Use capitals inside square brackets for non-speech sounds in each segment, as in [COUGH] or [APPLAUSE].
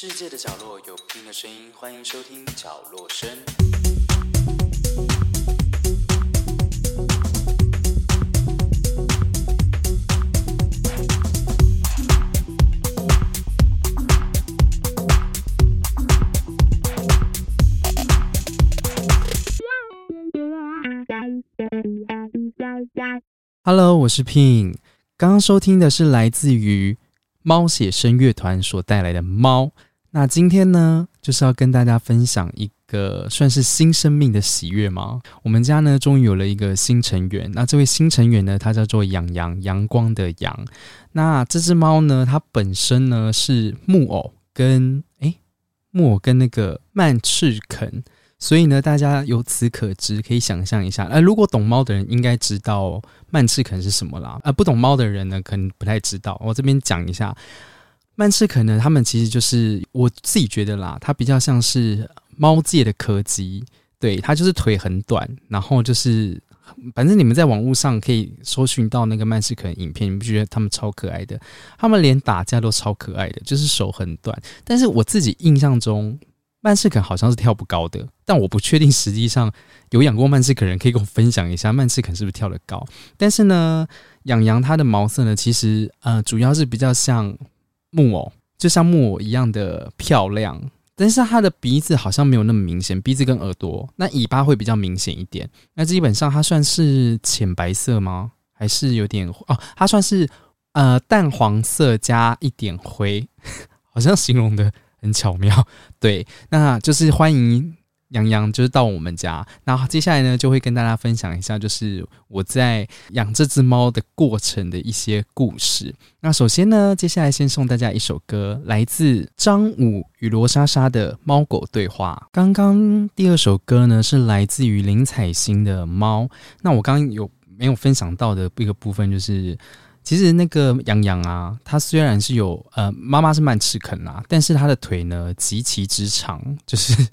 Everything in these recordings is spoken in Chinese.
世界的角落有不同的声音，欢迎收听角落声。Hello，我是 Pin。刚刚收听的是来自于猫写声乐团所带来的《猫》。那今天呢，就是要跟大家分享一个算是新生命的喜悦吗？我们家呢，终于有了一个新成员。那这位新成员呢，它叫做阳阳，阳光的阳。那这只猫呢，它本身呢是木偶跟诶木偶跟那个曼赤肯。所以呢，大家由此可知，可以想象一下，呃，如果懂猫的人应该知道曼赤肯是什么啦，呃，不懂猫的人呢，可能不太知道。我这边讲一下，曼赤肯呢，他们其实就是我自己觉得啦，它比较像是猫界的柯基，对，它就是腿很短，然后就是反正你们在网络上可以搜寻到那个曼赤肯影片，你不觉得他们超可爱的？他们连打架都超可爱的，就是手很短。但是我自己印象中。曼赤肯好像是跳不高的，但我不确定实际上有养过曼赤肯人可以跟我分享一下曼赤肯是不是跳得高。但是呢，养羊它的毛色呢，其实呃主要是比较像木偶，就像木偶一样的漂亮。但是它的鼻子好像没有那么明显，鼻子跟耳朵，那尾巴会比较明显一点。那基本上它算是浅白色吗？还是有点哦？它算是呃淡黄色加一点灰，[LAUGHS] 好像形容的。很巧妙，对，那就是欢迎洋洋，就是到我们家。那接下来呢，就会跟大家分享一下，就是我在养这只猫的过程的一些故事。那首先呢，接下来先送大家一首歌，来自张武与罗莎莎的《猫狗对话》。刚刚第二首歌呢，是来自于林采欣的《猫》。那我刚刚有没有分享到的一个部分，就是。其实那个羊羊啊，它虽然是有呃妈妈是曼赤肯啊，但是它的腿呢极其之长，就是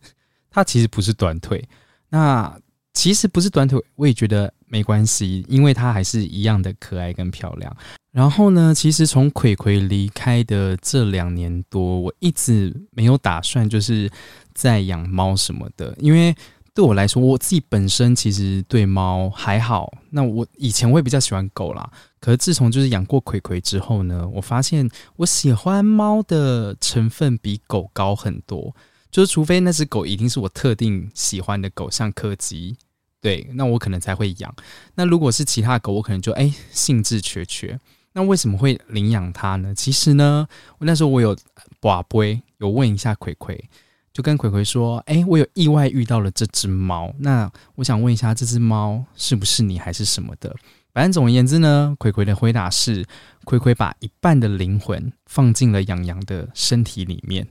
它其实不是短腿。那其实不是短腿，我也觉得没关系，因为它还是一样的可爱跟漂亮。然后呢，其实从葵葵离开的这两年多，我一直没有打算就是在养猫什么的，因为。对我来说，我自己本身其实对猫还好。那我以前我也比较喜欢狗啦，可是自从就是养过葵葵之后呢，我发现我喜欢猫的成分比狗高很多。就是除非那只狗一定是我特定喜欢的狗，像柯基，对，那我可能才会养。那如果是其他狗，我可能就哎兴致缺缺。那为什么会领养它呢？其实呢，那时候我有把杯有问一下葵葵。就跟葵葵说：“哎，我有意外遇到了这只猫，那我想问一下，这只猫是不是你还是什么的？反正总而言之呢，葵葵的回答是：葵葵把一半的灵魂放进了养羊的身体里面。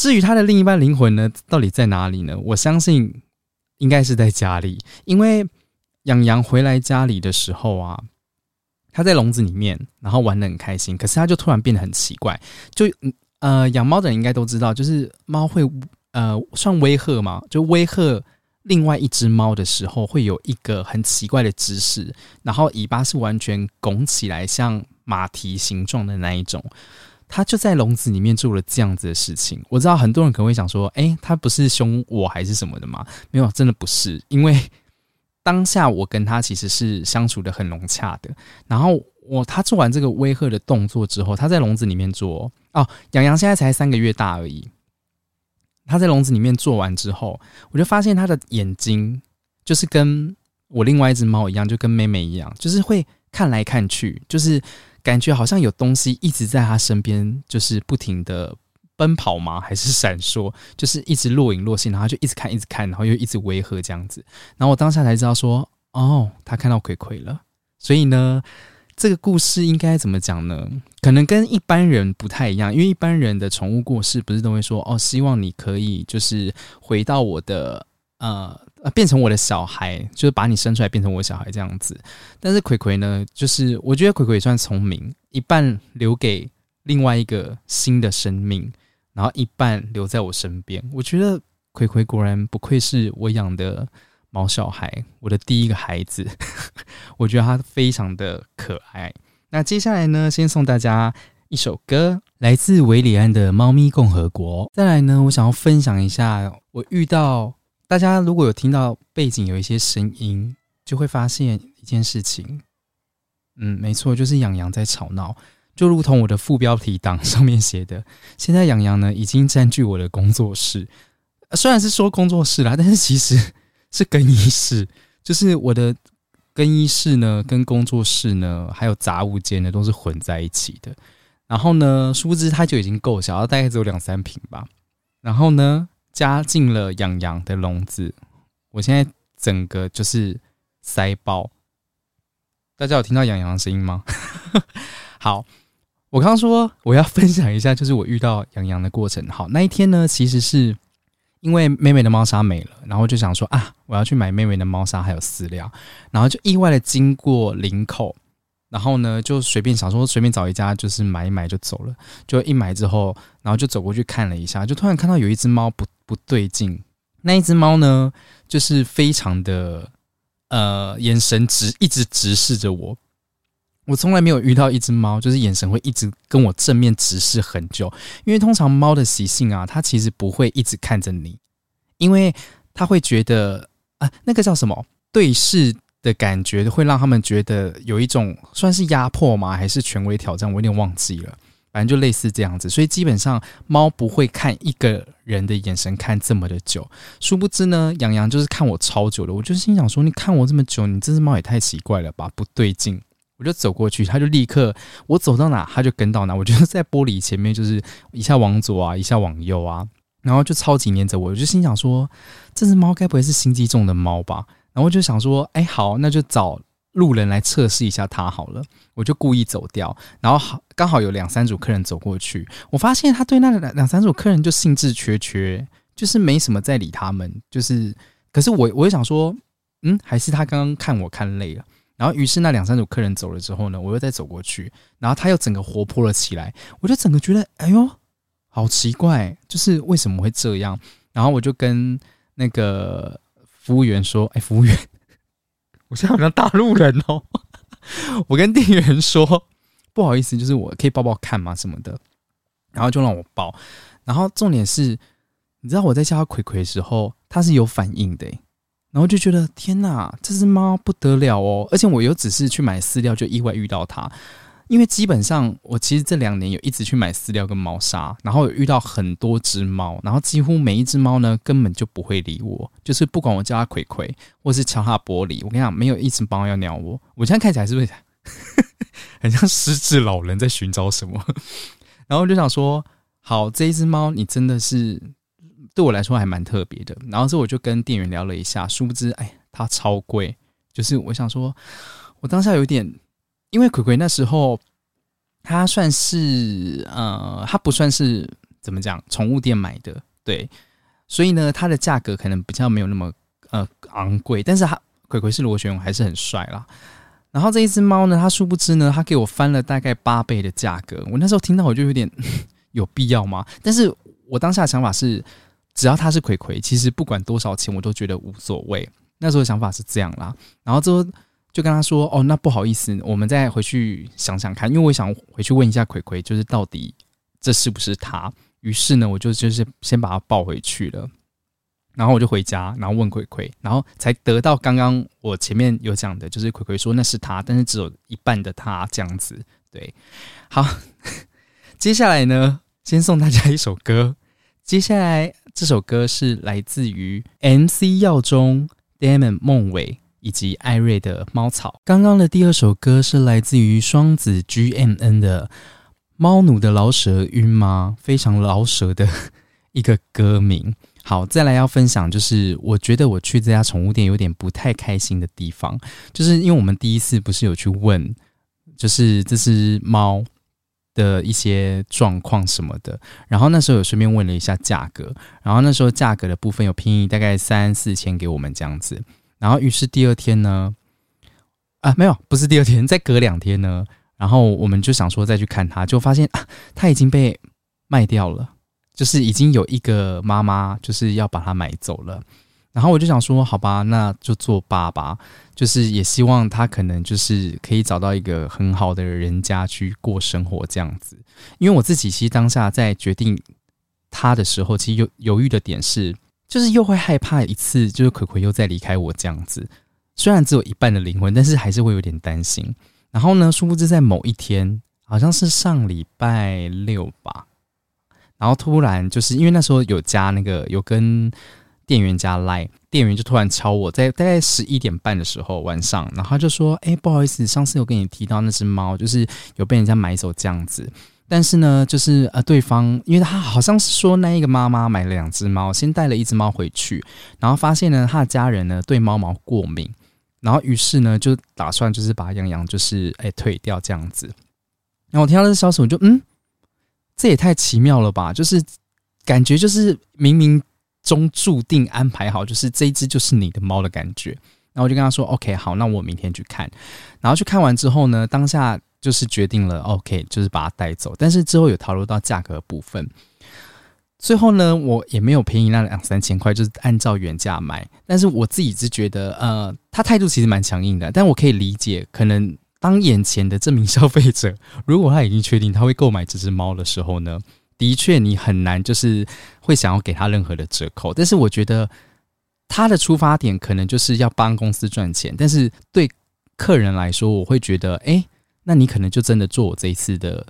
至于他的另一半灵魂呢，到底在哪里呢？我相信应该是在家里，因为养羊回来家里的时候啊，他在笼子里面，然后玩的很开心，可是他就突然变得很奇怪，就。”呃，养猫的人应该都知道，就是猫会呃算威吓嘛，就威吓另外一只猫的时候，会有一个很奇怪的姿势，然后尾巴是完全拱起来，像马蹄形状的那一种。它就在笼子里面做了这样子的事情。我知道很多人可能会想说，哎，它不是凶我还是什么的吗？没有，真的不是，因为 [LAUGHS] 当下我跟它其实是相处的很融洽的。然后我他做完这个威吓的动作之后，他在笼子里面做。哦，洋洋现在才三个月大而已。他在笼子里面做完之后，我就发现他的眼睛就是跟我另外一只猫一样，就跟妹妹一样，就是会看来看去，就是感觉好像有东西一直在他身边，就是不停的奔跑吗？还是闪烁？就是一直若隐若现，然后就一直看，一直看，然后又一直威吓这样子。然后我当下才知道说，哦，他看到葵葵了。所以呢。这个故事应该怎么讲呢？可能跟一般人不太一样，因为一般人的宠物过世，不是都会说哦，希望你可以就是回到我的呃，变成我的小孩，就是把你生出来变成我小孩这样子。但是葵葵呢，就是我觉得葵葵也算聪明，一半留给另外一个新的生命，然后一半留在我身边。我觉得葵葵果然不愧是我养的。毛小孩，我的第一个孩子，[LAUGHS] 我觉得他非常的可爱。那接下来呢，先送大家一首歌，来自维里安的《猫咪共和国》。再来呢，我想要分享一下，我遇到大家如果有听到背景有一些声音，就会发现一件事情。嗯，没错，就是养羊在吵闹，就如同我的副标题档上面写的，现在养羊呢已经占据我的工作室。虽然是说工作室啦，[LAUGHS] 但是其实是更衣室，就是我的更衣室呢，跟工作室呢，还有杂物间呢，都是混在一起的。然后呢，殊不知它就已经够小，大概只有两三平吧。然后呢，加进了养羊的笼子，我现在整个就是塞爆。大家有听到养羊的声音吗？[LAUGHS] 好，我刚刚说我要分享一下，就是我遇到养羊的过程。好，那一天呢，其实是因为妹妹的猫砂没了，然后就想说啊，我要去买妹妹的猫砂还有饲料，然后就意外的经过林口，然后呢就随便想说随便找一家就是买一买就走了，就一买之后，然后就走过去看了一下，就突然看到有一只猫不不对劲，那一只猫呢就是非常的。呃，眼神直一直直视着我，我从来没有遇到一只猫，就是眼神会一直跟我正面直视很久。因为通常猫的习性啊，它其实不会一直看着你，因为它会觉得啊，那个叫什么对视的感觉，会让他们觉得有一种算是压迫吗？还是权威挑战？我有点忘记了。反正就类似这样子，所以基本上猫不会看一个人的眼神看这么的久。殊不知呢，洋洋就是看我超久了。我就心想说：“你看我这么久，你这只猫也太奇怪了吧，不对劲。”我就走过去，它就立刻我走到哪，它就跟到哪。我就在玻璃前面，就是一下往左啊，一下往右啊，然后就超级黏着我。我就心想说：“这只猫该不会是心机重的猫吧？”然后就想说：“哎，好，那就找。”路人来测试一下他好了，我就故意走掉，然后好刚好有两三组客人走过去，我发现他对那两两三组客人就兴致缺缺，就是没什么在理他们，就是可是我我就想说，嗯，还是他刚刚看我看累了，然后于是那两三组客人走了之后呢，我又再走过去，然后他又整个活泼了起来，我就整个觉得哎呦，好奇怪，就是为什么会这样？然后我就跟那个服务员说，哎，服务员。[LAUGHS] 我现在好像大陆人哦，[LAUGHS] 我跟店员说不好意思，就是我可以抱抱看吗什么的，然后就让我抱。然后重点是，你知道我在叫他葵葵的时候，他是有反应的，然后就觉得天哪，这只猫不得了哦！而且我又只是去买饲料，就意外遇到它。因为基本上，我其实这两年有一直去买饲料跟猫砂，然后有遇到很多只猫，然后几乎每一只猫呢根本就不会理我，就是不管我叫它葵葵，或是敲它玻璃，我跟你讲，没有一只猫要鸟我。我现在看起来是不是很像失智老人在寻找什么？然后就想说，好，这一只猫你真的是对我来说还蛮特别的。然后之后我就跟店员聊了一下，殊不知，哎，它超贵，就是我想说，我当下有点。因为葵葵那时候，它算是呃，它不算是怎么讲，宠物店买的，对，所以呢，它的价格可能比较没有那么呃昂贵，但是它葵葵是螺旋还是很帅啦。然后这一只猫呢，它殊不知呢，它给我翻了大概八倍的价格。我那时候听到我就有点 [LAUGHS] 有必要吗？但是我当下的想法是，只要它是葵葵，其实不管多少钱我都觉得无所谓。那时候想法是这样啦。然后之后。就跟他说：“哦，那不好意思，我们再回去想想看，因为我想回去问一下葵葵，就是到底这是不是他。”于是呢，我就就是先把他抱回去了，然后我就回家，然后问葵葵，然后才得到刚刚我前面有讲的，就是葵葵说那是他，但是只有一半的他这样子。对，好，接下来呢，先送大家一首歌。接下来这首歌是来自于 MC 耀中 Damon 孟伟。以及艾瑞的猫草。刚刚的第二首歌是来自于双子 GMN 的《猫奴的老舍晕吗》，非常老舍的一个歌名。好，再来要分享，就是我觉得我去这家宠物店有点不太开心的地方，就是因为我们第一次不是有去问，就是这只猫的一些状况什么的，然后那时候有顺便问了一下价格，然后那时候价格的部分有便宜大概三四千给我们这样子。然后，于是第二天呢，啊，没有，不是第二天，[LAUGHS] 再隔两天呢，然后我们就想说再去看它，就发现啊，它已经被卖掉了，就是已经有一个妈妈就是要把它买走了。然后我就想说，好吧，那就做爸爸，就是也希望他可能就是可以找到一个很好的人家去过生活这样子。因为我自己其实当下在决定他的时候，其实犹犹豫的点是，就是又会害怕一次就是葵葵又再离开我这样子。虽然只有一半的灵魂，但是还是会有点担心。然后呢，殊不知在某一天，好像是上礼拜六吧，然后突然就是因为那时候有加那个有跟。店员加来，店员就突然敲我，在大概十一点半的时候晚上，然后他就说：“哎，不好意思，上次有跟你提到那只猫，就是有被人家买走这样子。但是呢，就是呃，对方因为他好像是说那一个妈妈买了两只猫，先带了一只猫回去，然后发现呢，他的家人呢对猫毛过敏，然后于是呢就打算就是把养羊就是哎退掉这样子。然后我听到这消息，我就嗯，这也太奇妙了吧，就是感觉就是冥冥。”中注定安排好，就是这一只就是你的猫的感觉。然后我就跟他说：“OK，好，那我明天去看。”然后去看完之后呢，当下就是决定了 OK，就是把它带走。但是之后有讨论到价格部分，最后呢，我也没有便宜那两三千块，就是按照原价买。但是我自己是觉得，呃，他态度其实蛮强硬的，但我可以理解，可能当眼前的这名消费者，如果他已经确定他会购买这只猫的时候呢？的确，你很难就是会想要给他任何的折扣，但是我觉得他的出发点可能就是要帮公司赚钱，但是对客人来说，我会觉得，哎，那你可能就真的做我这一次的，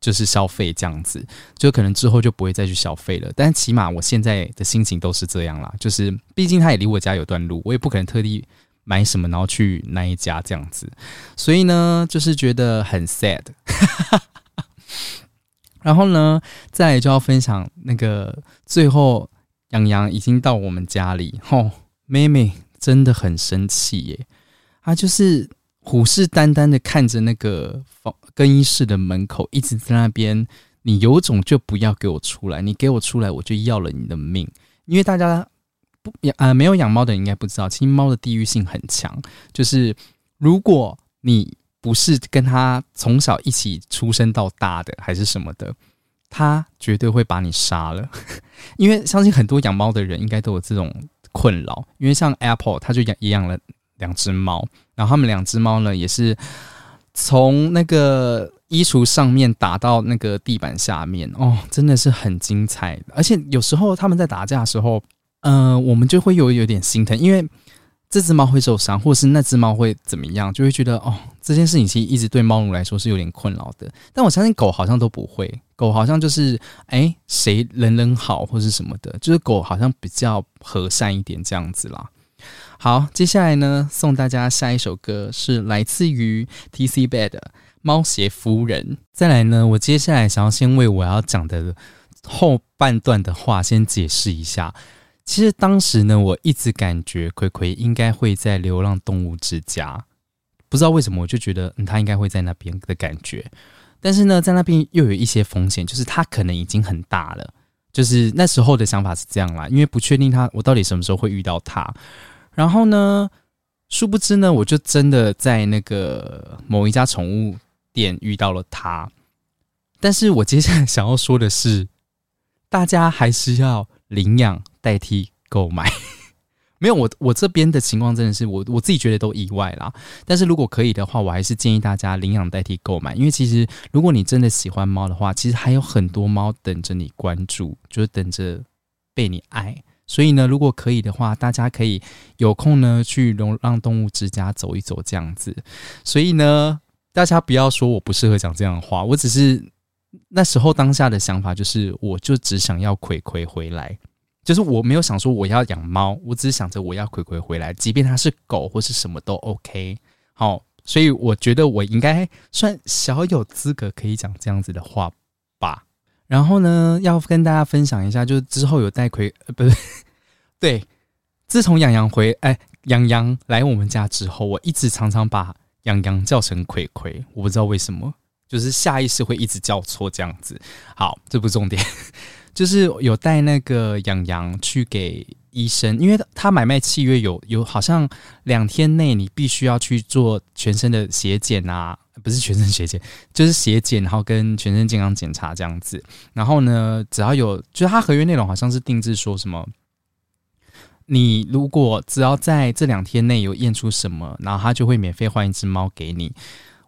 就是消费这样子，就可能之后就不会再去消费了。但起码我现在的心情都是这样啦，就是毕竟他也离我家有段路，我也不可能特地买什么然后去那一家这样子，所以呢，就是觉得很 sad。[LAUGHS] 然后呢，再就要分享那个最后，杨洋已经到我们家里，吼，妹妹真的很生气耶，她就是虎视眈眈的看着那个房更衣室的门口，一直在那边，你有种就不要给我出来，你给我出来，我就要了你的命。因为大家不养啊，没有养猫的人应该不知道，其实猫的地域性很强，就是如果你。不是跟他从小一起出生到大的，还是什么的，他绝对会把你杀了。[LAUGHS] 因为相信很多养猫的人应该都有这种困扰。因为像 Apple，他就养也养了两只猫，然后他们两只猫呢，也是从那个衣橱上面打到那个地板下面，哦，真的是很精彩。而且有时候他们在打架的时候，嗯，我们就会有有点心疼，因为。这只猫会受伤，或是那只猫会怎么样，就会觉得哦，这件事情其实一直对猫奴来说是有点困扰的。但我相信狗好像都不会，狗好像就是哎，谁人人好或是什么的，就是狗好像比较和善一点这样子啦。好，接下来呢，送大家下一首歌是来自于 T C Bed 猫鞋夫人。再来呢，我接下来想要先为我要讲的后半段的话先解释一下。其实当时呢，我一直感觉葵葵应该会在流浪动物之家，不知道为什么，我就觉得嗯，他应该会在那边的感觉。但是呢，在那边又有一些风险，就是他可能已经很大了。就是那时候的想法是这样啦，因为不确定他我到底什么时候会遇到他。然后呢，殊不知呢，我就真的在那个某一家宠物店遇到了他。但是我接下来想要说的是，大家还是要领养。代替购买，[LAUGHS] 没有我我这边的情况真的是我我自己觉得都意外啦。但是如果可以的话，我还是建议大家领养代替购买，因为其实如果你真的喜欢猫的话，其实还有很多猫等着你关注，就是等着被你爱。所以呢，如果可以的话，大家可以有空呢去流浪动物之家走一走这样子。所以呢，大家不要说我不适合讲这样的话，我只是那时候当下的想法就是，我就只想要葵葵回来。就是我没有想说我要养猫，我只是想着我要葵葵回来，即便它是狗或是什么都 OK。好，所以我觉得我应该算小有资格可以讲这样子的话。然后呢，要跟大家分享一下，就是之后有带葵，呃，不是，[LAUGHS] 对，自从养羊回，哎，养羊来我们家之后，我一直常常把养羊叫成葵葵，我不知道为什么，就是下意识会一直叫错这样子。好，这不重点。[LAUGHS] 就是有带那个养羊去给医生，因为他买卖契约有有好像两天内你必须要去做全身的血检啊，不是全身血检，[LAUGHS] 就是血检，然后跟全身健康检查这样子。然后呢，只要有就是他合约内容好像是定制说什么，你如果只要在这两天内有验出什么，然后他就会免费换一只猫给你。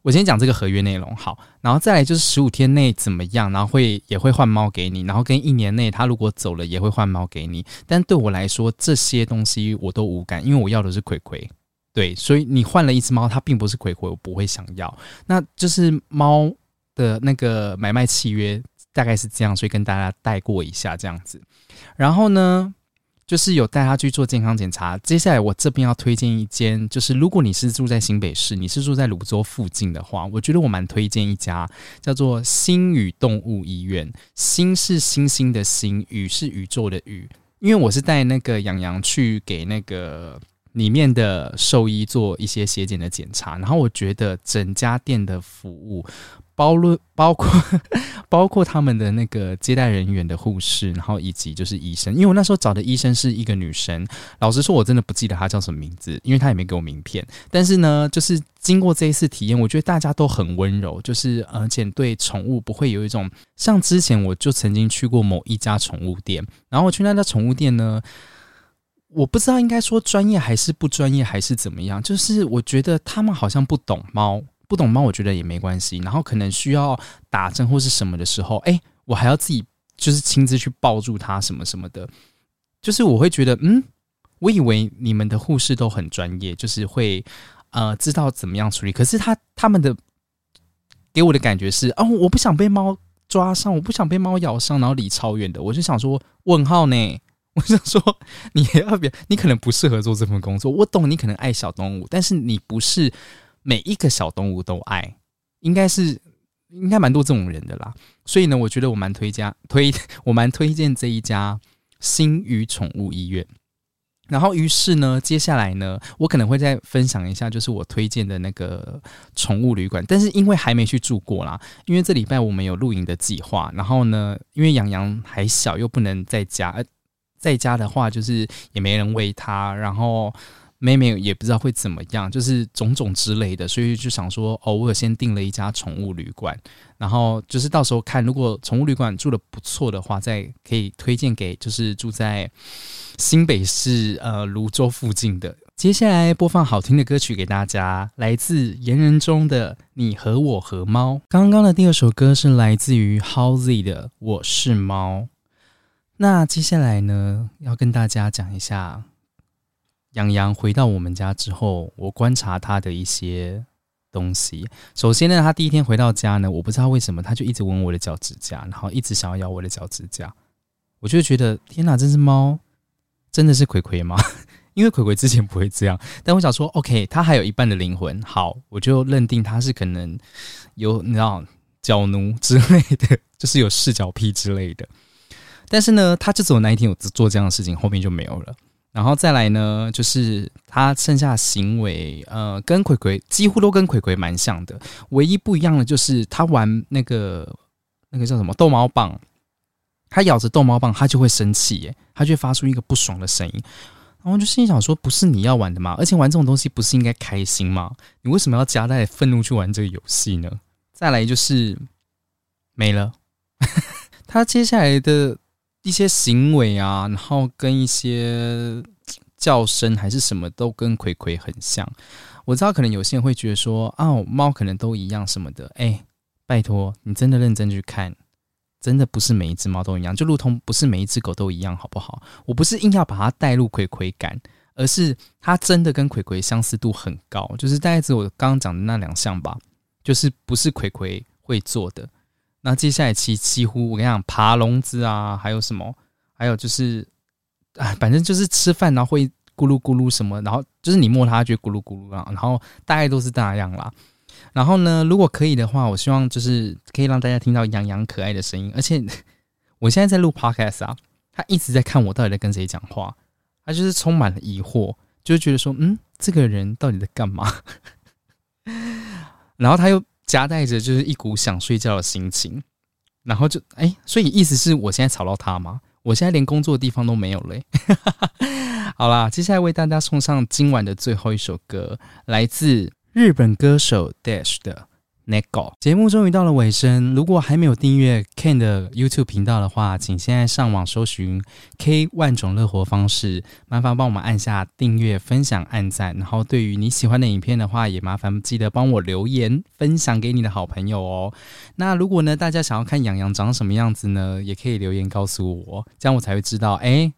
我先讲这个合约内容好，然后再来就是十五天内怎么样，然后会也会换猫给你，然后跟一年内他如果走了也会换猫给你。但对我来说这些东西我都无感，因为我要的是葵葵。对，所以你换了一只猫，它并不是鬼鬼，我不会想要。那就是猫的那个买卖契约大概是这样，所以跟大家带过一下这样子。然后呢？就是有带它去做健康检查。接下来我这边要推荐一间，就是如果你是住在新北市，你是住在泸州附近的话，我觉得我蛮推荐一家叫做星宇动物医院。星是星星的星，宇是宇宙的宇。因为我是带那个养羊去给那个里面的兽医做一些血检的检查，然后我觉得整家店的服务。包论包括 [LAUGHS] 包括他们的那个接待人员的护士，然后以及就是医生，因为我那时候找的医生是一个女生，老实说，我真的不记得她叫什么名字，因为她也没给我名片。但是呢，就是经过这一次体验，我觉得大家都很温柔，就是而且对宠物不会有一种像之前我就曾经去过某一家宠物店，然后我去那家宠物店呢，我不知道应该说专业还是不专业还是怎么样，就是我觉得他们好像不懂猫。不懂猫，我觉得也没关系。然后可能需要打针或是什么的时候，哎，我还要自己就是亲自去抱住它什么什么的。就是我会觉得，嗯，我以为你们的护士都很专业，就是会呃知道怎么样处理。可是他他们的给我的感觉是，哦，我不想被猫抓伤，我不想被猫咬伤，然后离超远的。我就想说，问号呢？我想说，你要别，你可能不适合做这份工作。我懂你可能爱小动物，但是你不是。每一个小动物都爱，应该是应该蛮多这种人的啦。所以呢，我觉得我蛮推荐推 [LAUGHS] 我蛮推荐这一家新宇宠物医院。然后，于是呢，接下来呢，我可能会再分享一下，就是我推荐的那个宠物旅馆。但是因为还没去住过啦，因为这礼拜我们有露营的计划。然后呢，因为洋洋还小，又不能在家，在家的话就是也没人喂它，然后。妹妹也不知道会怎么样，就是种种之类的，所以就想说，偶尔先订了一家宠物旅馆，然后就是到时候看，如果宠物旅馆住的不错的话，再可以推荐给就是住在新北市呃泸州附近的。接下来播放好听的歌曲给大家，来自言人中的《你和我和猫》。刚刚的第二首歌是来自于 Howzy 的《我是猫》。那接下来呢，要跟大家讲一下。杨洋回到我们家之后，我观察他的一些东西。首先呢，他第一天回到家呢，我不知道为什么，他就一直闻我的脚趾甲，然后一直想要咬我的脚趾甲。我就觉得，天哪，这只猫真的是葵葵吗？[LAUGHS] 因为葵葵之前不会这样。但我想说，OK，它还有一半的灵魂，好，我就认定它是可能有你知道脚奴之类的，[LAUGHS] 就是有视角癖之类的。但是呢，他就只有那一天有做这样的事情，后面就没有了。然后再来呢，就是他剩下行为，呃，跟葵葵几乎都跟葵葵蛮像的，唯一不一样的就是他玩那个那个叫什么逗猫棒，他咬着逗猫棒，他就会生气，耶，他就会发出一个不爽的声音。然后就心想说，不是你要玩的吗？而且玩这种东西不是应该开心吗？你为什么要夹带愤怒去玩这个游戏呢？再来就是没了，[LAUGHS] 他接下来的。一些行为啊，然后跟一些叫声还是什么都跟葵葵很像。我知道可能有些人会觉得说，哦，猫可能都一样什么的。哎，拜托，你真的认真去看，真的不是每一只猫都一样，就如同不是每一只狗都一样，好不好？我不是硬要把它带入葵葵感，而是它真的跟葵葵相似度很高，就是大概只有我刚刚讲的那两项吧，就是不是葵葵会做的。那接下来其几乎我跟你讲，爬笼子啊，还有什么？还有就是，啊，反正就是吃饭然后会咕噜咕噜什么，然后就是你摸它就咕噜咕噜啊，然后大概都是那样啦。然后呢，如果可以的话，我希望就是可以让大家听到洋洋可爱的声音。而且我现在在录 podcast 啊，他一直在看我到底在跟谁讲话，他就是充满了疑惑，就是觉得说，嗯，这个人到底在干嘛？[LAUGHS] 然后他又。夹带着就是一股想睡觉的心情，然后就哎，所以意思是我现在吵到他吗？我现在连工作的地方都没有嘞。[LAUGHS] 好啦，接下来为大家送上今晚的最后一首歌，来自日本歌手 Dash 的《Nego。节目终于到了尾声，如果还没有订阅 Ken 的 YouTube 频道的话，请现在上网搜寻 K 万种乐活方式，麻烦帮我们按下订阅、分享、按赞。然后对于你喜欢的影片的话，也麻烦记得帮我留言分享给你的好朋友哦。那如果呢，大家想要看洋洋长什么样子呢，也可以留言告诉我，这样我才会知道，哎，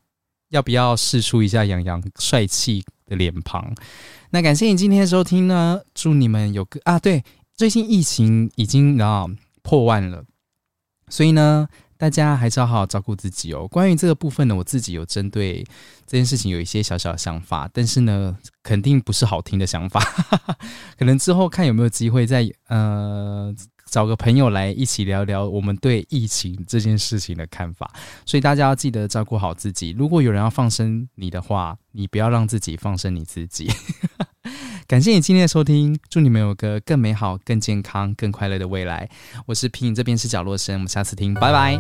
要不要试出一下洋洋帅气的脸庞。那感谢你今天的收听呢，祝你们有个啊，对。最近疫情已经啊破万了，所以呢，大家还是要好好照顾自己哦。关于这个部分呢，我自己有针对这件事情有一些小小的想法，但是呢，肯定不是好听的想法。[LAUGHS] 可能之后看有没有机会再呃找个朋友来一起聊聊我们对疫情这件事情的看法。所以大家要记得照顾好自己。如果有人要放生你的话，你不要让自己放生你自己。感谢你今天的收听，祝你们有个更美好、更健康、更快乐的未来。我是平影，这边是角落声，我们下次听，拜拜。